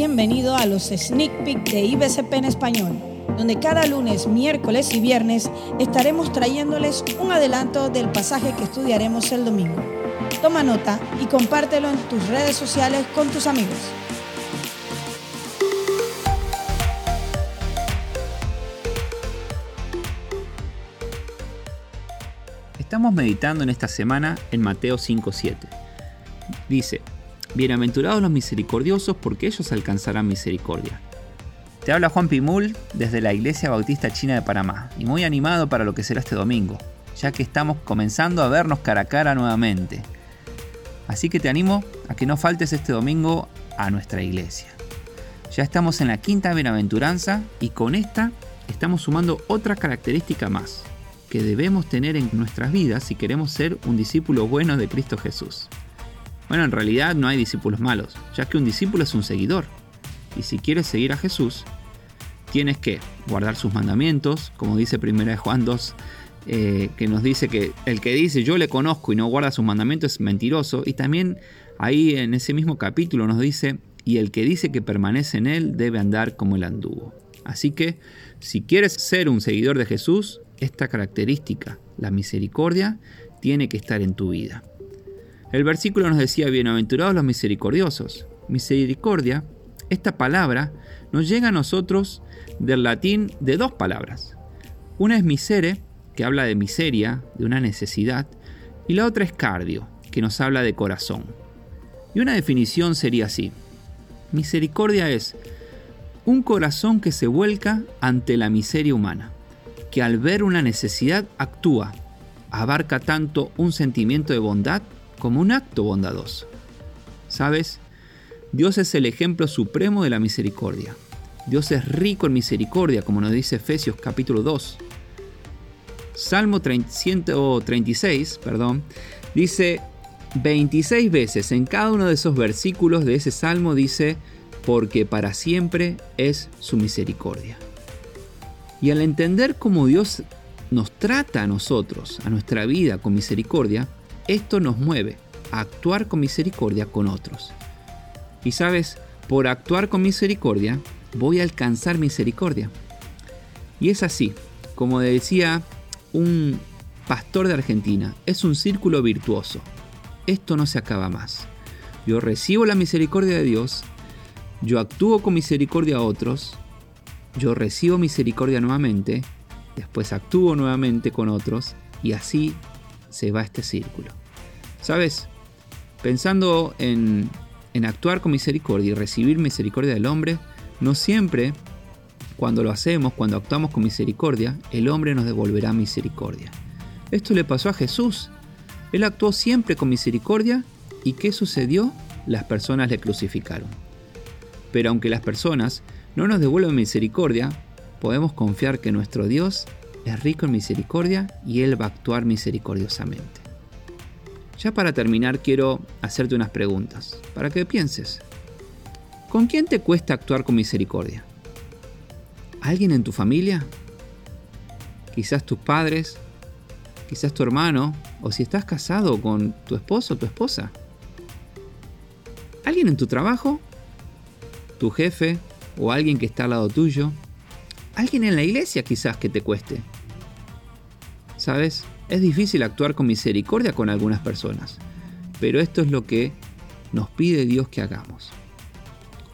bienvenido a los Sneak Peek de IBCP en español, donde cada lunes, miércoles y viernes estaremos trayéndoles un adelanto del pasaje que estudiaremos el domingo. Toma nota y compártelo en tus redes sociales con tus amigos. Estamos meditando en esta semana en Mateo 5.7. Dice, Bienaventurados los misericordiosos porque ellos alcanzarán misericordia. Te habla Juan Pimul desde la Iglesia Bautista China de Panamá y muy animado para lo que será este domingo, ya que estamos comenzando a vernos cara a cara nuevamente. Así que te animo a que no faltes este domingo a nuestra iglesia. Ya estamos en la quinta bienaventuranza y con esta estamos sumando otra característica más que debemos tener en nuestras vidas si queremos ser un discípulo bueno de Cristo Jesús. Bueno, en realidad no hay discípulos malos, ya que un discípulo es un seguidor. Y si quieres seguir a Jesús, tienes que guardar sus mandamientos, como dice 1 Juan 2, eh, que nos dice que el que dice yo le conozco y no guarda sus mandamientos es mentiroso. Y también ahí en ese mismo capítulo nos dice, y el que dice que permanece en él debe andar como el anduvo. Así que si quieres ser un seguidor de Jesús, esta característica, la misericordia, tiene que estar en tu vida. El versículo nos decía, bienaventurados los misericordiosos. Misericordia, esta palabra nos llega a nosotros del latín de dos palabras. Una es misere, que habla de miseria, de una necesidad, y la otra es cardio, que nos habla de corazón. Y una definición sería así. Misericordia es un corazón que se vuelca ante la miseria humana, que al ver una necesidad actúa, abarca tanto un sentimiento de bondad como un acto bondadoso. ¿Sabes? Dios es el ejemplo supremo de la misericordia. Dios es rico en misericordia, como nos dice Efesios capítulo 2. Salmo 136, perdón, dice 26 veces en cada uno de esos versículos de ese salmo dice, porque para siempre es su misericordia. Y al entender cómo Dios nos trata a nosotros, a nuestra vida con misericordia, esto nos mueve a actuar con misericordia con otros. Y sabes, por actuar con misericordia, voy a alcanzar misericordia. Y es así, como decía un pastor de Argentina, es un círculo virtuoso. Esto no se acaba más. Yo recibo la misericordia de Dios, yo actúo con misericordia a otros, yo recibo misericordia nuevamente, después actúo nuevamente con otros y así se va este círculo. ¿Sabes? Pensando en, actuar con misericordia y recibir misericordia del hombre, no siempre cuando lo hacemos, cuando actuamos con misericordia, el hombre nos devolverá misericordia. Esto le pasó a Jesús. Él actuó siempre con misericordia y ¿qué sucedió? Las personas le crucificaron. Pero aunque las personas no nos devuelven misericordia, podemos confiar que nuestro Dios es rico en misericordia y Él va a actuar misericordiosamente. Ya para terminar quiero hacerte unas preguntas, para que pienses. ¿Con quién te cuesta actuar con misericordia? ¿Alguien en tu familia? Quizás tus padres, quizás tu hermano, o si estás casado con tu esposo o tu esposa. ¿Alguien en tu trabajo? ¿Tu jefe o alguien que está al lado tuyo? ¿Alguien en la iglesia quizás que te cueste? ¿Sabes? Es difícil actuar con misericordia con algunas personas, pero esto es lo que nos pide Dios que hagamos.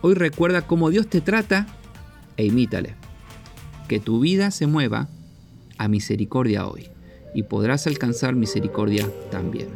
Hoy recuerda cómo Dios te trata e imítale. Que tu vida se mueva a misericordia hoy y podrás alcanzar misericordia también.